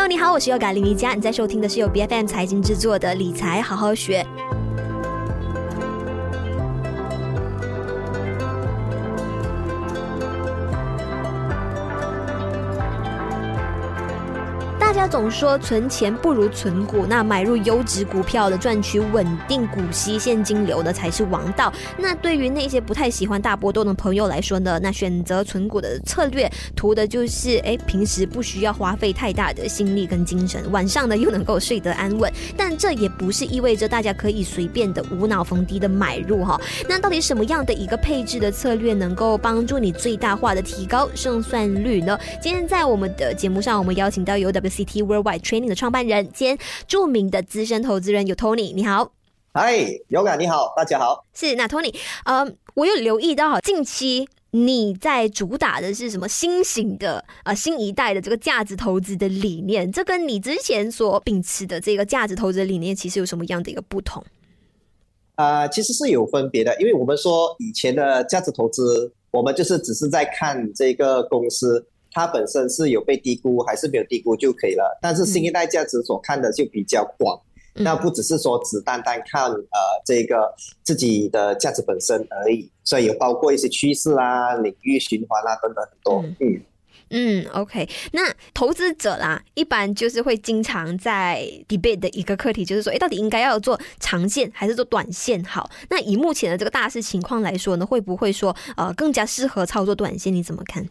Hello，你好，我是 Yoga 林一佳，你在收听的是由 BFM 财经制作的理财好好学。总说存钱不如存股，那买入优质股票的赚取稳定股息现金流的才是王道。那对于那些不太喜欢大波动的朋友来说呢，那选择存股的策略，图的就是哎，平时不需要花费太大的心力跟精神，晚上呢又能够睡得安稳。但这也不是意味着大家可以随便的无脑逢低的买入哈。那到底什么样的一个配置的策略能够帮助你最大化的提高胜算率呢？今天在我们的节目上，我们邀请到 UWCT。Worldwide Training 的创办人兼著名的资深投资人有 Tony，你好，嗨，Yoga 你好，大家好，是那 Tony，呃，我有留意到哈，近期你在主打的是什么新型的呃新一代的这个价值投资的理念，这跟你之前所秉持的这个价值投资的理念其实有什么样的一个不同？啊、呃，其实是有分别的，因为我们说以前的价值投资，我们就是只是在看这个公司。它本身是有被低估还是没有低估就可以了，但是新一代价值所看的就比较广，嗯、那不只是说只单单看呃这个自己的价值本身而已，所以有包括一些趋势啦、领域循环啦等等很多。嗯嗯，嗯，OK，那投资者啦，一般就是会经常在 debate 的一个课题，就是说，哎，到底应该要做长线还是做短线好？那以目前的这个大势情况来说呢，会不会说呃更加适合操作短线？你怎么看？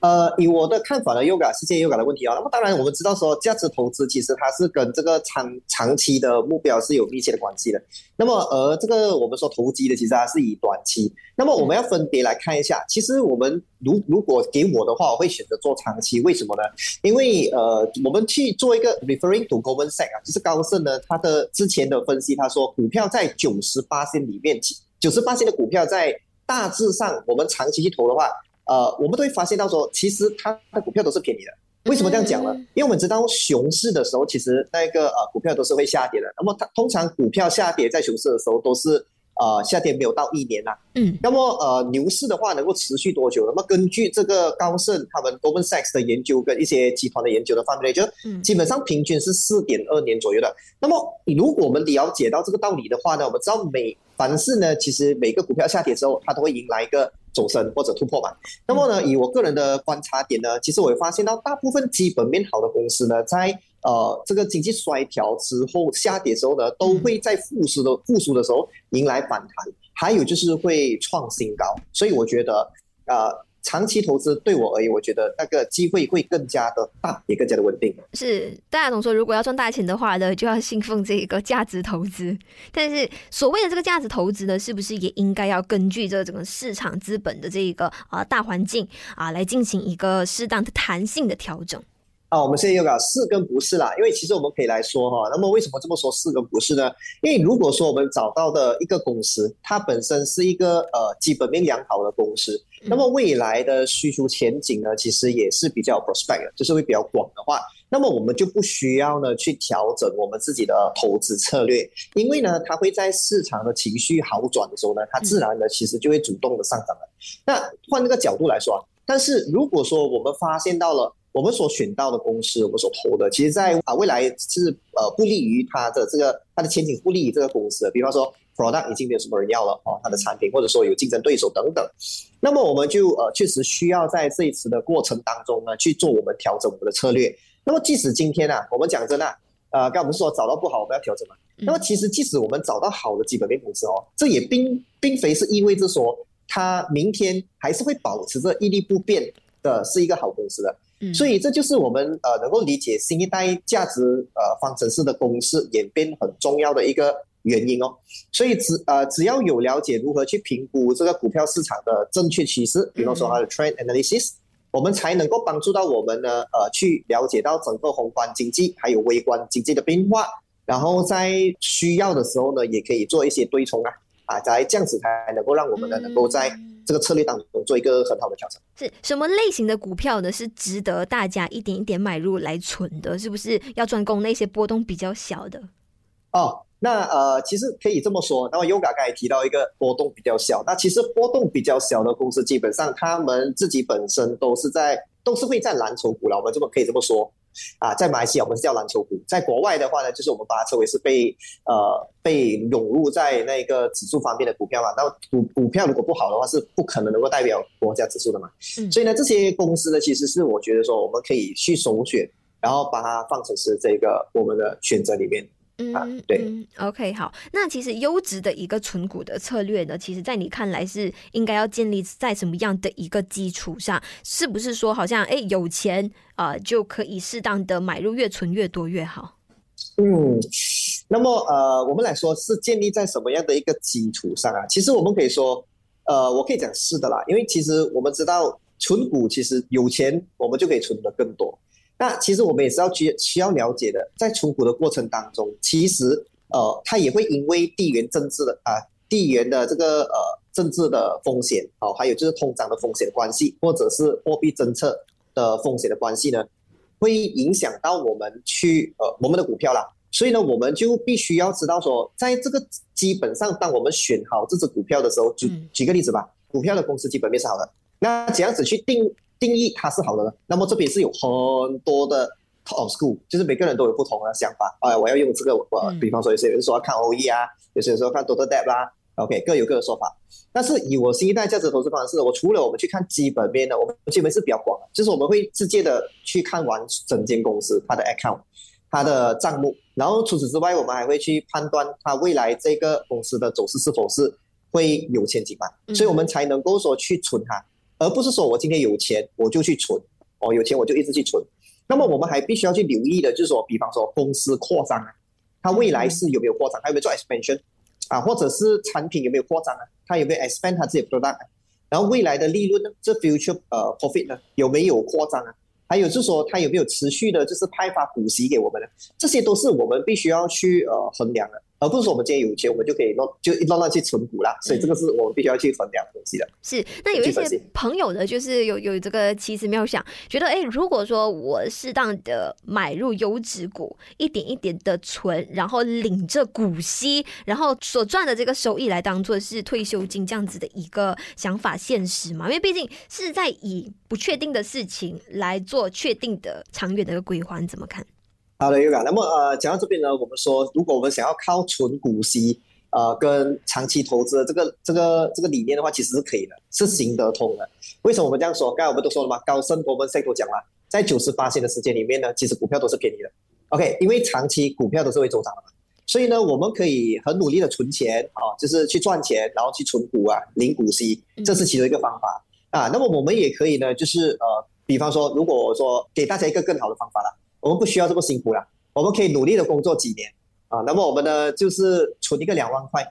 呃，以我的看法呢，Yoga 是建议 Yoga 的问题啊。那么当然，我们知道说价值投资其实它是跟这个长长期的目标是有密切的关系的。那么呃，这个我们说投机的，其实它是以短期。那么我们要分别来看一下。其实我们如如果给我的话，我会选择做长期。为什么呢？因为呃，我们去做一个 referring to Goldman Sachs 啊，就是高盛呢，他的之前的分析，他说股票在九十八线里面，九十八线的股票在大致上，我们长期去投的话。呃，我们都会发现到说，其实它的股票都是便宜的。为什么这样讲呢？因为我们知道熊市的时候，其实那个呃股票都是会下跌的。那么它通常股票下跌在熊市的时候都是呃下跌没有到一年呐。嗯。那么呃牛市的话能够持续多久？那么根据这个高盛他们 Goldman Sachs 的研究跟一些集团的研究的范围，就基本上平均是四点二年左右的。那么如果我们了解到这个道理的话呢，我们知道每凡是呢，其实每个股票下跌之后，它都会迎来一个。走升或者突破嘛，那么呢，以我个人的观察点呢，其实我会发现到大部分基本面好的公司呢，在呃这个经济衰调之后下跌的时候呢，都会在复苏的复苏的时候迎来反弹，还有就是会创新高，所以我觉得呃。长期投资对我而言，我觉得那个机会会更加的大，也更加的稳定。是，大家总说如果要赚大钱的话呢，就要信奉这个价值投资。但是所谓的这个价值投资呢，是不是也应该要根据这整个市场资本的这一个啊大环境啊来进行一个适当的弹性的调整？啊，我们现在又讲是跟不是啦，因为其实我们可以来说哈，那么为什么这么说是跟不是呢？因为如果说我们找到的一个公司，它本身是一个呃基本面良好的公司，那么未来的需求前景呢，其实也是比较 prospect 的，就是会比较广的话，那么我们就不需要呢去调整我们自己的投资策略，因为呢，它会在市场的情绪好转的时候呢，它自然的其实就会主动的上涨了。那换这个角度来说，但是如果说我们发现到了。我们所选到的公司，我们所投的，其实在啊未来是呃不利于它的这个它的前景，不利于这个公司的。比方说，product 已经没有什么人要了哦，它的产品或者说有竞争对手等等，那么我们就呃确实需要在这一次的过程当中呢去做我们调整我们的策略。那么即使今天啊，我们讲真的，呃，刚刚我们说找到不好，我们要调整嘛。那么其实即使我们找到好的基本面公司哦，这也并并非是意味着说它明天还是会保持着屹立不变的是一个好公司的。所以这就是我们呃能够理解新一代价值呃方程式的公式演变很重要的一个原因哦。所以只呃只要有了解如何去评估这个股票市场的正确趋势，比方说它的 trend analysis，我们才能够帮助到我们呢呃去了解到整个宏观经济还有微观经济的变化，然后在需要的时候呢也可以做一些对冲啊啊，在这样子才能够让我们呢能够在。这个策略当中做一个很好的调整，是什么类型的股票呢？是值得大家一点一点买入来存的？是不是要专攻那些波动比较小的？哦，那呃，其实可以这么说。那么 Yoga 刚才提到一个波动比较小，那其实波动比较小的公司，基本上他们自己本身都是在都是会在蓝筹股了。我们这么可以这么说。啊，在马来西亚我们是叫篮球股，在国外的话呢，就是我们把它称为是被呃被涌入在那个指数方面的股票嘛。那股股票如果不好的话，是不可能能够代表国家指数的嘛。嗯、所以呢，这些公司呢，其实是我觉得说我们可以去首选，然后把它放成是这个我们的选择里面。嗯，啊、对嗯，OK，好。那其实优质的一个存股的策略呢，其实在你看来是应该要建立在什么样的一个基础上？是不是说好像哎有钱啊、呃、就可以适当的买入，越存越多越好？嗯，那么呃，我们来说是建立在什么样的一个基础上啊？其实我们可以说，呃，我可以讲是的啦，因为其实我们知道存股其实有钱我们就可以存的更多。那其实我们也是要去需要了解的，在出股的过程当中，其实呃，它也会因为地缘政治的啊、呃，地缘的这个呃政治的风险哦，还有就是通胀的风险的关系，或者是货币政策的风险的关系呢，会影响到我们去呃我们的股票啦。所以呢，我们就必须要知道说，在这个基本上，当我们选好这只股票的时候，举举个例子吧，股票的公司基本面是好的，那怎样子去定？定义它是好的呢，那么这边是有很多的 top school，就是每个人都有不同的想法。哎，我要用这个，我比方说有些人说要看 OE 啊，有些人说看 total debt 啦，OK，各有各的说法。但是以我新一代价值投资方式，我除了我们去看基本面的，我们基本是比较广的，就是我们会直接的去看完整间公司它的 account，它的账目，然后除此之外，我们还会去判断它未来这个公司的走势是否是会有前景嘛，所以我们才能够说去存它。而不是说我今天有钱我就去存，哦，有钱我就一直去存。那么我们还必须要去留意的，就是说，比方说公司扩张啊，它未来是有没有扩张，它有没有做 expansion 啊，或者是产品有没有扩张啊，它有没有 expand 它自己的 product，然后未来的利润呢，这 future 呃 profit 呢有没有扩张啊？还有就是说它有没有持续的，就是派发股息给我们呢？这些都是我们必须要去呃衡量的。而不是说我们今天有钱，我们就可以乱就乱乱去存股啦。所以这个是我们必须要去衡量东西的。是，那有一些朋友呢，就是有有这个奇思妙想，觉得哎，如果说我适当的买入优质股，一点一点的存，然后领着股息，然后所赚的这个收益来当做是退休金这样子的一个想法现实嘛？因为毕竟是在以不确定的事情来做确定的长远的一个规划，你怎么看？好的，Yoga。那么呃，讲到这边呢，我们说，如果我们想要靠存股息，呃，跟长期投资的这个这个这个理念的话，其实是可以的，是行得通的。为什么我们这样说？刚才我们都说了嘛，高盛我们赛都讲了，在九十八天的时间里面呢，其实股票都是便宜的。OK，因为长期股票都是会走涨的嘛，所以呢，我们可以很努力的存钱啊，就是去赚钱，然后去存股啊，领股息，这是其中一个方法啊。那么我们也可以呢，就是呃，比方说，如果说给大家一个更好的方法了。我们不需要这么辛苦了，我们可以努力的工作几年啊。那么我们呢，就是存一个两万块，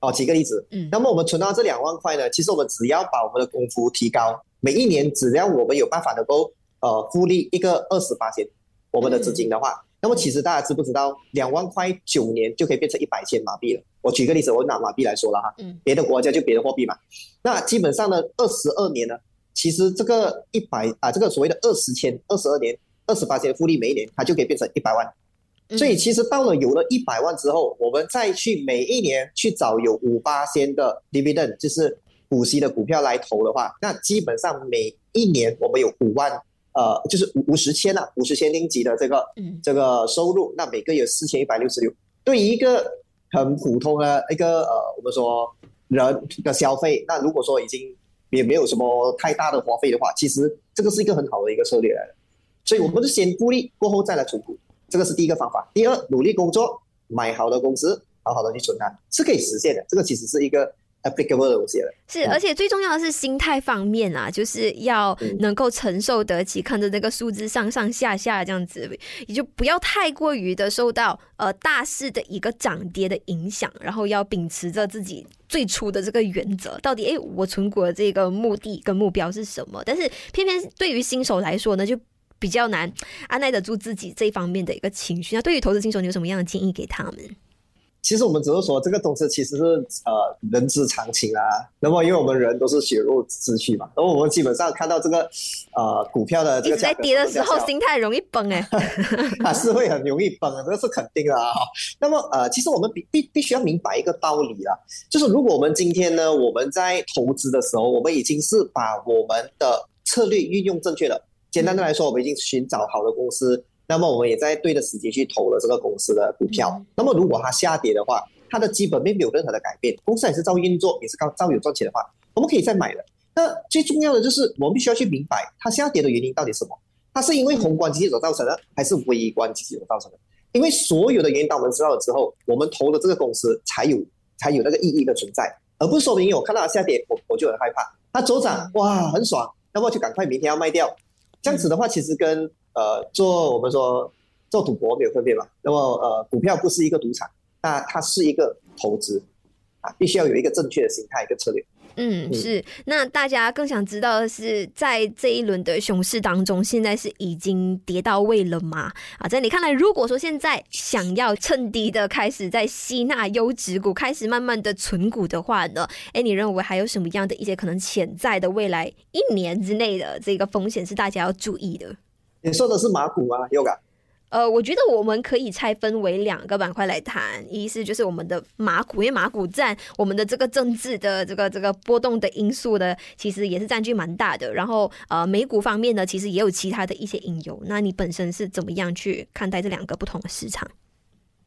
哦，举个例子，嗯，那么我们存到这两万块呢，其实我们只要把我们的功夫提高，每一年只要我们有办法能够呃复利一个二十八千，我们的资金的话，嗯、那么其实大家知不知道，两万块九年就可以变成一百千马币了？我举个例子，我拿马币来说了哈，嗯，别的国家就别的货币嘛，那基本上呢，二十二年呢，其实这个一百啊，这个所谓的二十千，二十二年。二十八千复利，每一年它就可以变成一百万，所以其实到了有了一百万之后，我们再去每一年去找有五八千的 dividend，就是股息的股票来投的话，那基本上每一年我们有五万，呃，就是五五十千啊，五十千零级的这个这个收入，那每个月四千一百六十六，对于一个很普通的一个呃，我们说人的消费，那如果说已经也没有什么太大的花费的话，其实这个是一个很好的一个策略。来的。所以，我们就先复利，过后再来存股，这个是第一个方法。第二，努力工作，买好的公司，好好的去存它，是可以实现的。这个其实是一个 applicable 的东西了。是，而且最重要的是心态方面啊，就是要能够承受得起，看着那个数字上上下下这样子，也就不要太过于的受到呃大势的一个涨跌的影响，然后要秉持着自己最初的这个原则，到底诶，我存股的这个目的跟目标是什么？但是偏偏对于新手来说呢，就比较难按耐得住自己这一方面的一个情绪。那对于投资新手，你有什么样的建议给他们？其实我们只是说这个东西其实是呃人之常情啊。那么因为我们人都是血肉之躯嘛，然后我们基本上看到这个呃股票的这个在跌的时候，心态容易崩哎，啊是会很容易崩，这个是肯定的啊。那么呃，其实我们必必必须要明白一个道理啊，就是如果我们今天呢，我们在投资的时候，我们已经是把我们的策略运用正确了。简单的来说，我们已经寻找好的公司，那么我们也在对的时间去投了这个公司的股票。嗯、那么如果它下跌的话，它的基本面没有任何的改变，公司还是照运作，也是照照有赚钱的话，我们可以再买的。那最重要的就是我们必须要去明白它下跌的原因到底是什么？它是因为宏观经济所造成的，还是微观经济所造成的？因为所有的原因当我们知道了之后，我们投的这个公司才有才有那个意义的存在，而不是说明我看到它下跌，我我就很害怕。它走涨，哇，很爽，那么就赶快明天要卖掉。这样子的话，其实跟呃做我们说做赌博没有分别嘛。那么呃，股票不是一个赌场，那它是一个投资啊，必须要有一个正确的心态，一个策略。嗯，是。那大家更想知道的是，在这一轮的熊市当中，现在是已经跌到位了吗？啊，在你看来，如果说现在想要趁低的开始在吸纳优质股，开始慢慢的存股的话呢？哎，你认为还有什么样的一些可能潜在的未来一年之内的这个风险是大家要注意的？你说的是马股吗？Yoga？呃，我觉得我们可以拆分为两个板块来谈，一是就是我们的马股，因为马股占我们的这个政治的这个这个波动的因素的，其实也是占据蛮大的。然后呃，美股方面呢，其实也有其他的一些因由。那你本身是怎么样去看待这两个不同的市场？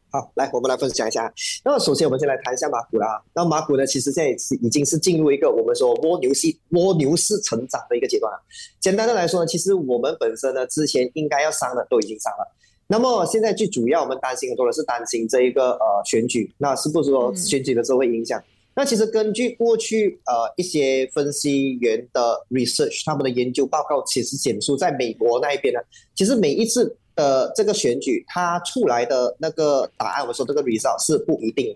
好，来我们来分享一下。那么首先我们先来谈一下马股啦。那马股呢，其实现在是已经是进入一个我们说蜗牛系蜗牛式成长的一个阶段了。简单的来说呢，其实我们本身呢，之前应该要上的都已经上了。那么现在最主要，我们担心很多的是担心这一个呃选举，那是不是说选举的时候会影响？嗯、那其实根据过去呃一些分析员的 research，他们的研究报告其实显出，在美国那一边呢，其实每一次的这个选举，它出来的那个答案，我说这个 result 是不一定。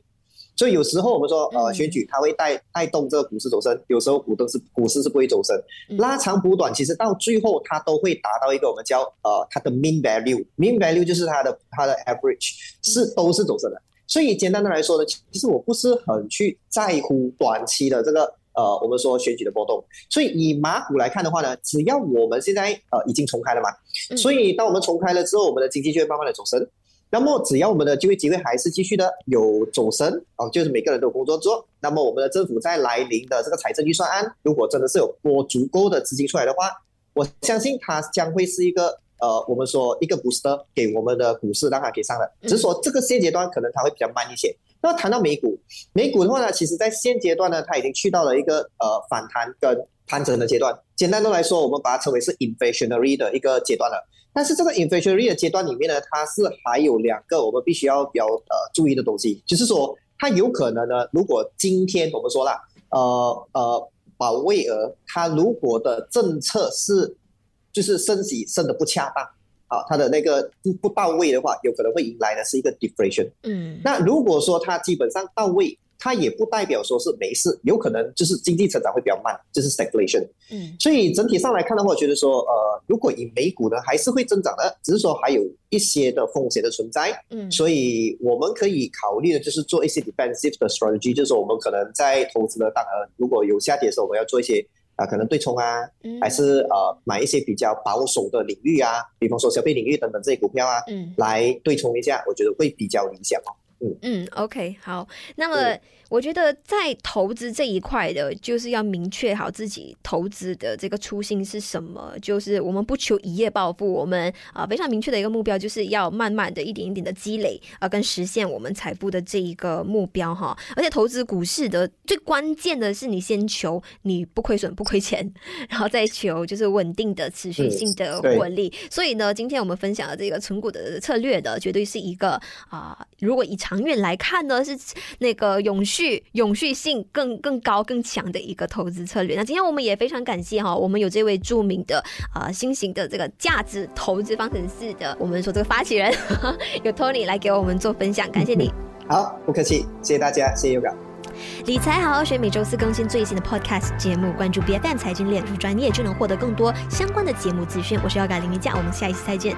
所以有时候我们说，呃，选举它会带带动这个股市走升，有时候股东是股市是不会走升，拉长补短，其实到最后它都会达到一个我们叫呃它的 mean value，mean value 就是它的它的 average 是都是走升的。所以简单的来说呢，其实我不是很去在乎短期的这个呃我们说选举的波动。所以以马股来看的话呢，只要我们现在呃已经重开了嘛，所以当我们重开了之后，我们的经济就会慢慢的走升。那么，只要我们的就业机会还是继续的有走升啊，就是每个人都有工作做。那么，我们的政府在来临的这个财政预算案，如果真的是有拨足够的资金出来的话，我相信它将会是一个呃，我们说一个 booster 给我们的股市，让它给上的。只是说这个现阶段可能它会比较慢一些。那谈到美股，美股的话呢，其实在现阶段呢，它已经去到了一个呃反弹跟盘整的阶段。简单的来说，我们把它称为是 inflationary 的一个阶段了。但是这个 inflationary 的阶段里面呢，它是还有两个我们必须要比较呃注意的东西，就是说它有可能呢，如果今天我们说了，呃呃，保卫尔他如果的政策是就是升息升的不恰当，啊，它的那个不不到位的话，有可能会迎来的是一个 deflation。嗯，那如果说它基本上到位。它也不代表说是没事，有可能就是经济成长会比较慢，就是 stagflation。嗯，所以整体上来看的话，我觉得说，呃，如果以美股呢，还是会增长的，只是说还有一些的风险的存在。嗯，所以我们可以考虑的就是做一些 defensive 的 strategy，就是说我们可能在投资的当额，如果有下跌的时候，我们要做一些啊、呃，可能对冲啊，嗯、还是呃买一些比较保守的领域啊，比方说消费领域等等这些股票啊，嗯，来对冲一下，我觉得会比较理想哦。嗯嗯，OK，好，那么。我觉得在投资这一块的，就是要明确好自己投资的这个初心是什么。就是我们不求一夜暴富，我们啊非常明确的一个目标，就是要慢慢的一点一点的积累啊，跟实现我们财富的这一个目标哈。而且投资股市的最关键的是，你先求你不亏损不亏钱，然后再求就是稳定的持续性的获利。所以呢，今天我们分享的这个存股的策略的，绝对是一个啊，如果以长远来看呢，是那个永续。续永续性更更高更强的一个投资策略。那今天我们也非常感谢哈，我们有这位著名的啊、呃、新型的这个价值投资方程式的，我们说这个发起人 有 Tony 来给我们做分享，感谢你。好，不客气，谢谢大家，谢谢 Yoga。理财好好学，每周四更新最新的 Podcast 节目，关注 BFM 财经脸书专业就能获得更多相关的节目资讯。我是 Yoga 林一佳，我们下一次再见。